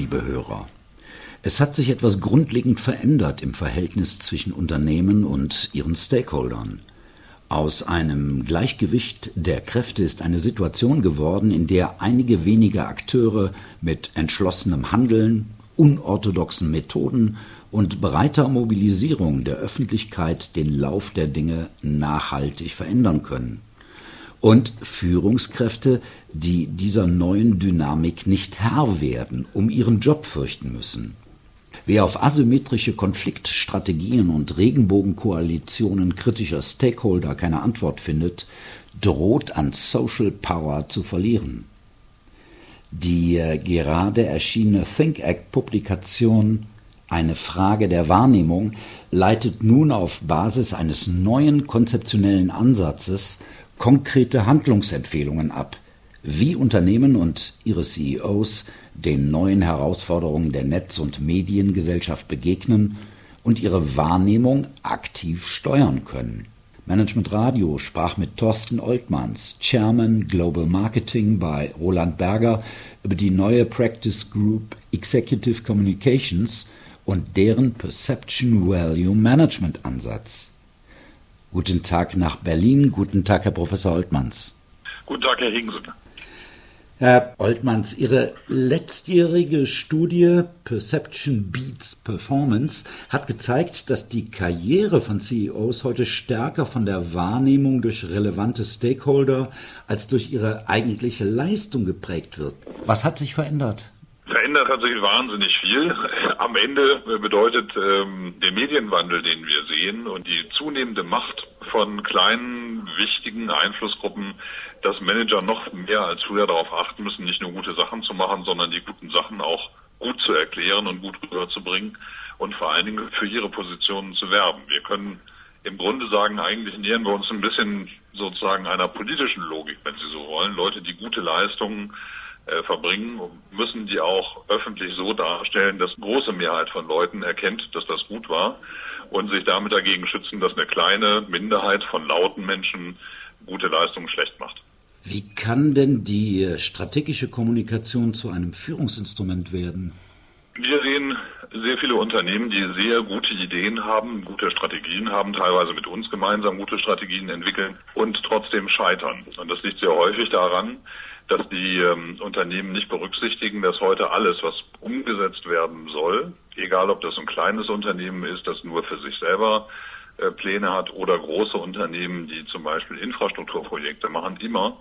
Liebe Hörer. Es hat sich etwas grundlegend verändert im Verhältnis zwischen Unternehmen und ihren Stakeholdern. Aus einem Gleichgewicht der Kräfte ist eine Situation geworden, in der einige wenige Akteure mit entschlossenem Handeln, unorthodoxen Methoden und breiter Mobilisierung der Öffentlichkeit den Lauf der Dinge nachhaltig verändern können. Und Führungskräfte, die dieser neuen Dynamik nicht Herr werden, um ihren Job fürchten müssen. Wer auf asymmetrische Konfliktstrategien und Regenbogenkoalitionen kritischer Stakeholder keine Antwort findet, droht an Social Power zu verlieren. Die äh, gerade erschienene Think Act Publikation Eine Frage der Wahrnehmung leitet nun auf Basis eines neuen konzeptionellen Ansatzes konkrete Handlungsempfehlungen ab, wie Unternehmen und ihre CEOs den neuen Herausforderungen der Netz- und Mediengesellschaft begegnen und ihre Wahrnehmung aktiv steuern können. Management Radio sprach mit Thorsten Oltmanns, Chairman Global Marketing bei Roland Berger, über die neue Practice Group Executive Communications und deren Perception Value Management Ansatz. Guten Tag nach Berlin, guten Tag, Herr Professor Oltmanns. Guten Tag, Herr Hingsen. Herr Oltmanns, Ihre letztjährige Studie Perception Beats Performance hat gezeigt, dass die Karriere von CEOs heute stärker von der Wahrnehmung durch relevante Stakeholder als durch ihre eigentliche Leistung geprägt wird. Was hat sich verändert? Verändert hat sich wahnsinnig viel. Am Ende bedeutet ähm, der Medienwandel, den wir sehen und die zunehmende Macht von kleinen, wichtigen Einflussgruppen, dass Manager noch mehr als früher darauf achten müssen, nicht nur gute Sachen zu machen, sondern die guten Sachen auch gut zu erklären und gut rüberzubringen und vor allen Dingen für ihre Positionen zu werben. Wir können im Grunde sagen, eigentlich nähern wir uns ein bisschen sozusagen einer politischen Logik, wenn Sie so wollen. Leute, die gute Leistungen äh, verbringen, müssen die auch öffentlich so darstellen, dass große Mehrheit von Leuten erkennt, dass das gut war und sich damit dagegen schützen, dass eine kleine Minderheit von lauten Menschen gute Leistungen schlecht macht. Wie kann denn die strategische Kommunikation zu einem Führungsinstrument werden? Wir sehen sehr viele Unternehmen, die sehr gute Ideen haben, gute Strategien haben, teilweise mit uns gemeinsam gute Strategien entwickeln und trotzdem scheitern. Und das liegt sehr häufig daran, dass die ähm, Unternehmen nicht berücksichtigen, dass heute alles, was umgesetzt werden soll, egal ob das ein kleines Unternehmen ist, das nur für sich selber äh, Pläne hat oder große Unternehmen, die zum Beispiel Infrastrukturprojekte machen, immer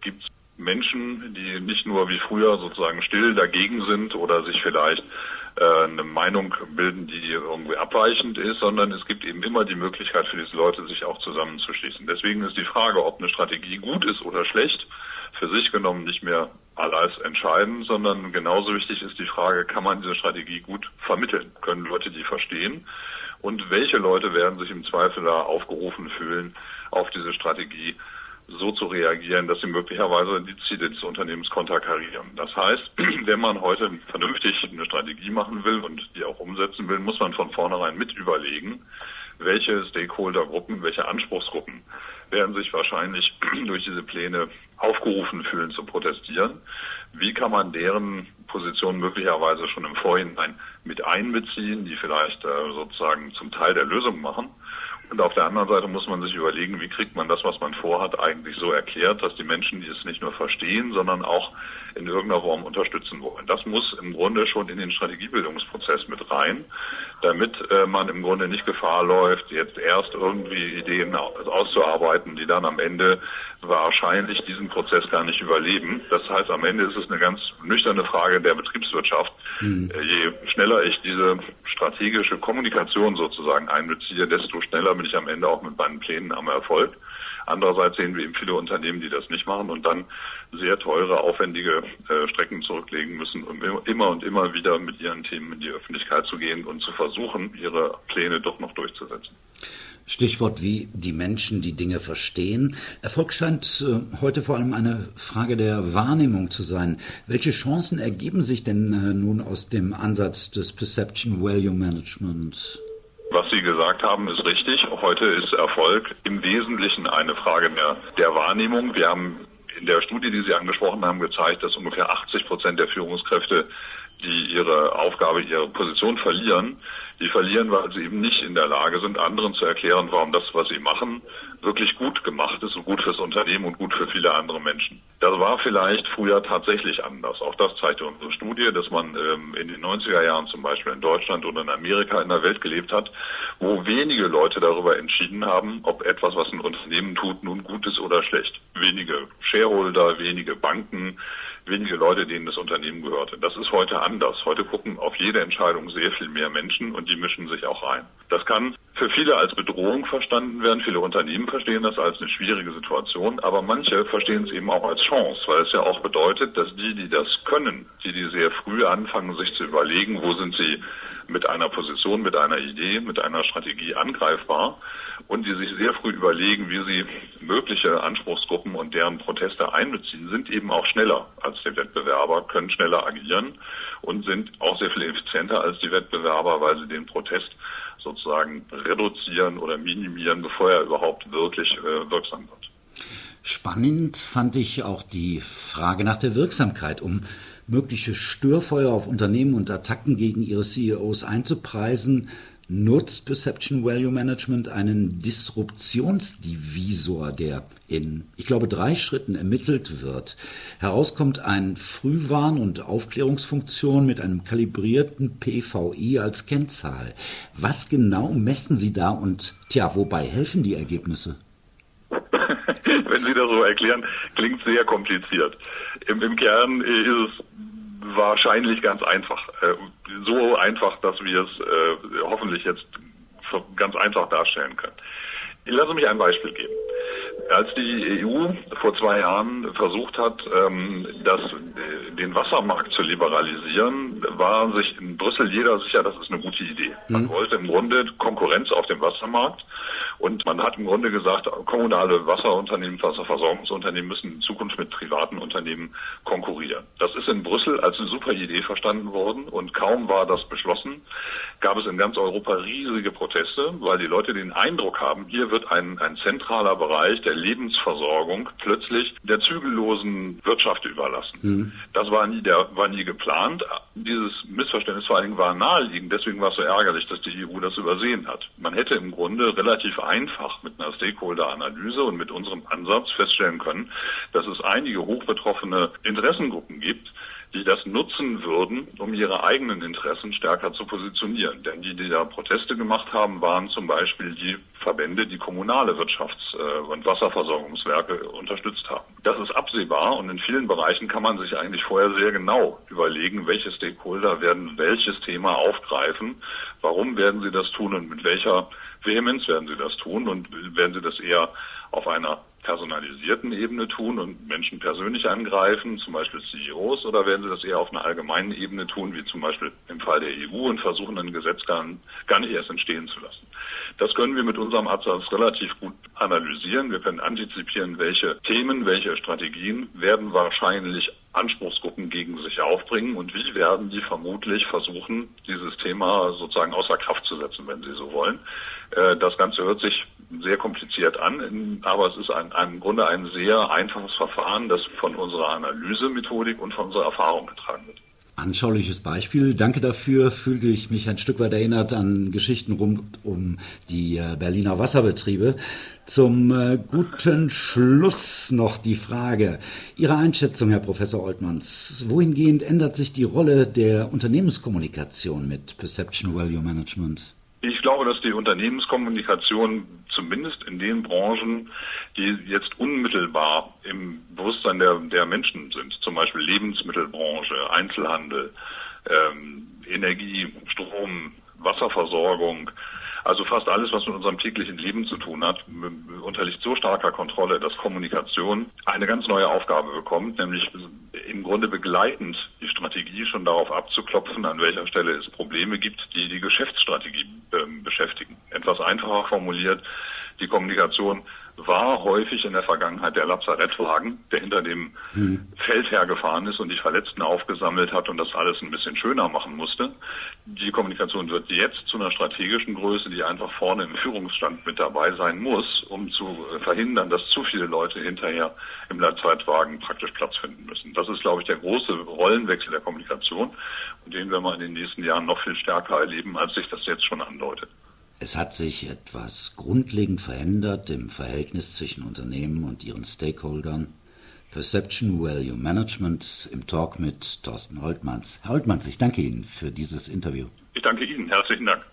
gibt es Menschen, die nicht nur wie früher sozusagen still dagegen sind oder sich vielleicht äh, eine Meinung bilden, die irgendwie abweichend ist, sondern es gibt eben immer die Möglichkeit für diese Leute, sich auch zusammenzuschließen. Deswegen ist die Frage, ob eine Strategie gut ist oder schlecht, für sich genommen nicht mehr alles entscheidend, sondern genauso wichtig ist die Frage, kann man diese Strategie gut vermitteln? Können Leute die verstehen? Und welche Leute werden sich im Zweifel da aufgerufen fühlen, auf diese Strategie so zu reagieren, dass sie möglicherweise die Ziele des Unternehmens konterkarieren. Das heißt, wenn man heute vernünftig eine Strategie machen will und die auch umsetzen will, muss man von vornherein mit überlegen, welche Stakeholdergruppen, welche Anspruchsgruppen werden sich wahrscheinlich durch diese Pläne aufgerufen fühlen zu protestieren. Wie kann man deren Position möglicherweise schon im Vorhinein mit einbeziehen, die vielleicht äh, sozusagen zum Teil der Lösung machen? Und auf der anderen Seite muss man sich überlegen, wie kriegt man das, was man vorhat, eigentlich so erklärt, dass die Menschen, die es nicht nur verstehen, sondern auch in irgendeiner Form unterstützen wollen. Das muss im Grunde schon in den Strategiebildungsprozess mit rein, damit äh, man im Grunde nicht Gefahr läuft, jetzt erst irgendwie Ideen auszuarbeiten, die dann am Ende wahrscheinlich diesen Prozess gar nicht überleben. Das heißt, am Ende ist es eine ganz nüchterne Frage der Betriebswirtschaft. Mhm. Je schneller ich diese strategische Kommunikation sozusagen einbeziehe, desto schneller bin ich am Ende auch mit meinen Plänen am Erfolg. Andererseits sehen wir eben viele Unternehmen, die das nicht machen und dann sehr teure, aufwendige äh, Strecken zurücklegen müssen, um immer und immer wieder mit ihren Themen in die Öffentlichkeit zu gehen und zu versuchen, ihre Pläne doch noch durchzusetzen. Stichwort wie die Menschen die Dinge verstehen. Erfolg scheint äh, heute vor allem eine Frage der Wahrnehmung zu sein. Welche Chancen ergeben sich denn äh, nun aus dem Ansatz des Perception Value Management? Was Sie gesagt haben, ist richtig. Heute ist Erfolg im Wesentlichen eine Frage der, der Wahrnehmung. Wir haben in der Studie, die Sie angesprochen haben, gezeigt, dass ungefähr 80 Prozent der Führungskräfte die ihre Aufgabe, ihre Position verlieren, die verlieren, weil sie eben nicht in der Lage sind, anderen zu erklären, warum das, was sie machen, wirklich gut gemacht ist und gut fürs Unternehmen und gut für viele andere Menschen. Das war vielleicht früher tatsächlich anders. Auch das zeigte unsere Studie, dass man ähm, in den 90er Jahren zum Beispiel in Deutschland oder in Amerika in einer Welt gelebt hat, wo wenige Leute darüber entschieden haben, ob etwas, was ein Unternehmen tut, nun gut ist oder schlecht. Wenige Shareholder, wenige Banken, wenige Leute, denen das Unternehmen gehörte. Das ist heute anders. Heute gucken auf jede Entscheidung sehr viel mehr Menschen und die mischen sich auch rein. Das kann für viele als Bedrohung verstanden werden. Viele Unternehmen verstehen das als eine schwierige Situation, aber manche verstehen es eben auch als Chance, weil es ja auch bedeutet, dass die, die das können, die, die sehr früh anfangen, sich zu überlegen, wo sind sie mit einer Position, mit einer Idee, mit einer Strategie angreifbar und die sich sehr früh überlegen, wie sie mögliche Anspruchsgruppen und deren Proteste einbeziehen, sind eben auch schneller als die Wettbewerber, können schneller agieren und sind auch sehr viel effizienter als die Wettbewerber, weil sie den Protest sozusagen reduzieren oder minimieren, bevor er überhaupt wirklich äh, wirksam wird. Spannend fand ich auch die Frage nach der Wirksamkeit, um mögliche Störfeuer auf Unternehmen und Attacken gegen ihre CEOs einzupreisen, nutzt Perception Value Management einen Disruptionsdivisor, der in, ich glaube, drei Schritten ermittelt wird. Herauskommt eine Frühwarn- und Aufklärungsfunktion mit einem kalibrierten PVI als Kennzahl. Was genau messen Sie da und, tja, wobei helfen die Ergebnisse? Wenn Sie das so erklären, klingt sehr kompliziert. Im, im Kern ist es wahrscheinlich ganz einfach. Äh, so einfach, dass wir es äh, hoffentlich jetzt ganz einfach darstellen können. Ich lasse mich ein Beispiel geben. Als die EU vor zwei Jahren versucht hat, ähm, das, äh, den Wassermarkt zu liberalisieren, war sich in Brüssel jeder sicher, das ist eine gute Idee. Man mhm. wollte im Grunde Konkurrenz auf dem Wassermarkt und man hat im Grunde gesagt, kommunale Wasserunternehmen, Wasserversorgungsunternehmen müssen in Zukunft mit privaten Unternehmen konkurrieren. Das ist in Brüssel als eine super Idee verstanden worden und kaum war das beschlossen, gab es in ganz Europa riesige Proteste, weil die Leute den Eindruck haben, hier wird ein, ein zentraler Bereich der Lebensversorgung plötzlich der zügellosen Wirtschaft überlassen. Mhm. Das war nie, der, war nie geplant. Dieses Missverständnis vor allen Dingen war naheliegend. Deswegen war es so ärgerlich, dass die EU das übersehen hat. Man hätte im Grunde relativ einfach mit einer Stakeholder-Analyse und mit unserem Ansatz feststellen können, dass es einige hochbetroffene Interessengruppen gibt, die das nutzen würden, um ihre eigenen Interessen stärker zu positionieren. Denn die, die da Proteste gemacht haben, waren zum Beispiel die Verbände, die kommunale Wirtschafts- äh, und Wasserversorgungswerke unterstützt haben. Das ist absehbar und in vielen Bereichen kann man sich eigentlich vorher sehr genau überlegen, welche Stakeholder werden welches Thema aufgreifen, warum werden sie das tun und mit welcher Vehemenz werden sie das tun und werden sie das eher auf einer personalisierten Ebene tun und Menschen persönlich angreifen, zum Beispiel CEOs, oder werden Sie das eher auf einer allgemeinen Ebene tun, wie zum Beispiel im Fall der EU und versuchen, ein Gesetz gar, gar nicht erst entstehen zu lassen? Das können wir mit unserem Ansatz relativ gut analysieren. Wir können antizipieren, welche Themen, welche Strategien werden wahrscheinlich Anspruchsgruppen gegen sich aufbringen und wie werden die vermutlich versuchen, dieses Thema sozusagen außer Kraft zu setzen, wenn sie so wollen. Äh, das Ganze hört sich sehr kompliziert an, aber es ist ein, im Grunde ein sehr einfaches Verfahren, das von unserer Analysemethodik und von unserer Erfahrung getragen wird. Anschauliches Beispiel. Danke dafür. Fühlte ich mich ein Stück weit erinnert an Geschichten rund um die äh, Berliner Wasserbetriebe. Zum äh, guten Schluss noch die Frage. Ihre Einschätzung, Herr Professor Oltmanns. Wohingehend ändert sich die Rolle der Unternehmenskommunikation mit Perception Value Management? Ich glaube, dass die Unternehmenskommunikation zumindest in den Branchen, die jetzt unmittelbar im Bewusstsein der, der Menschen sind, zum Beispiel Lebensmittelbranche, Einzelhandel, ähm, Energie, Strom, Wasserversorgung, also fast alles, was mit unserem täglichen Leben zu tun hat, unterliegt so starker Kontrolle, dass Kommunikation eine ganz neue Aufgabe bekommt, nämlich im Grunde begleitend Strategie schon darauf abzuklopfen, an welcher Stelle es Probleme gibt, die die Geschäftsstrategie äh, beschäftigen. Etwas einfacher formuliert, die Kommunikation war häufig in der Vergangenheit der Lazarettwagen, der hinter dem hm. Feld hergefahren ist und die Verletzten aufgesammelt hat und das alles ein bisschen schöner machen musste. Die Kommunikation wird jetzt zu einer strategischen Größe, die einfach vorne im Führungsstand mit dabei sein muss, um zu verhindern, dass zu viele Leute hinterher im Lazarettwagen praktisch Platz finden müssen. Das ist, glaube ich, der große Rollenwechsel der Kommunikation und den werden wir in den nächsten Jahren noch viel stärker erleben, als sich das jetzt schon andeutet. Es hat sich etwas grundlegend verändert im Verhältnis zwischen Unternehmen und ihren Stakeholdern. Perception Value Management im Talk mit Thorsten Holtmanns. Herr Holtmanns, ich danke Ihnen für dieses Interview. Ich danke Ihnen. Herzlichen Dank.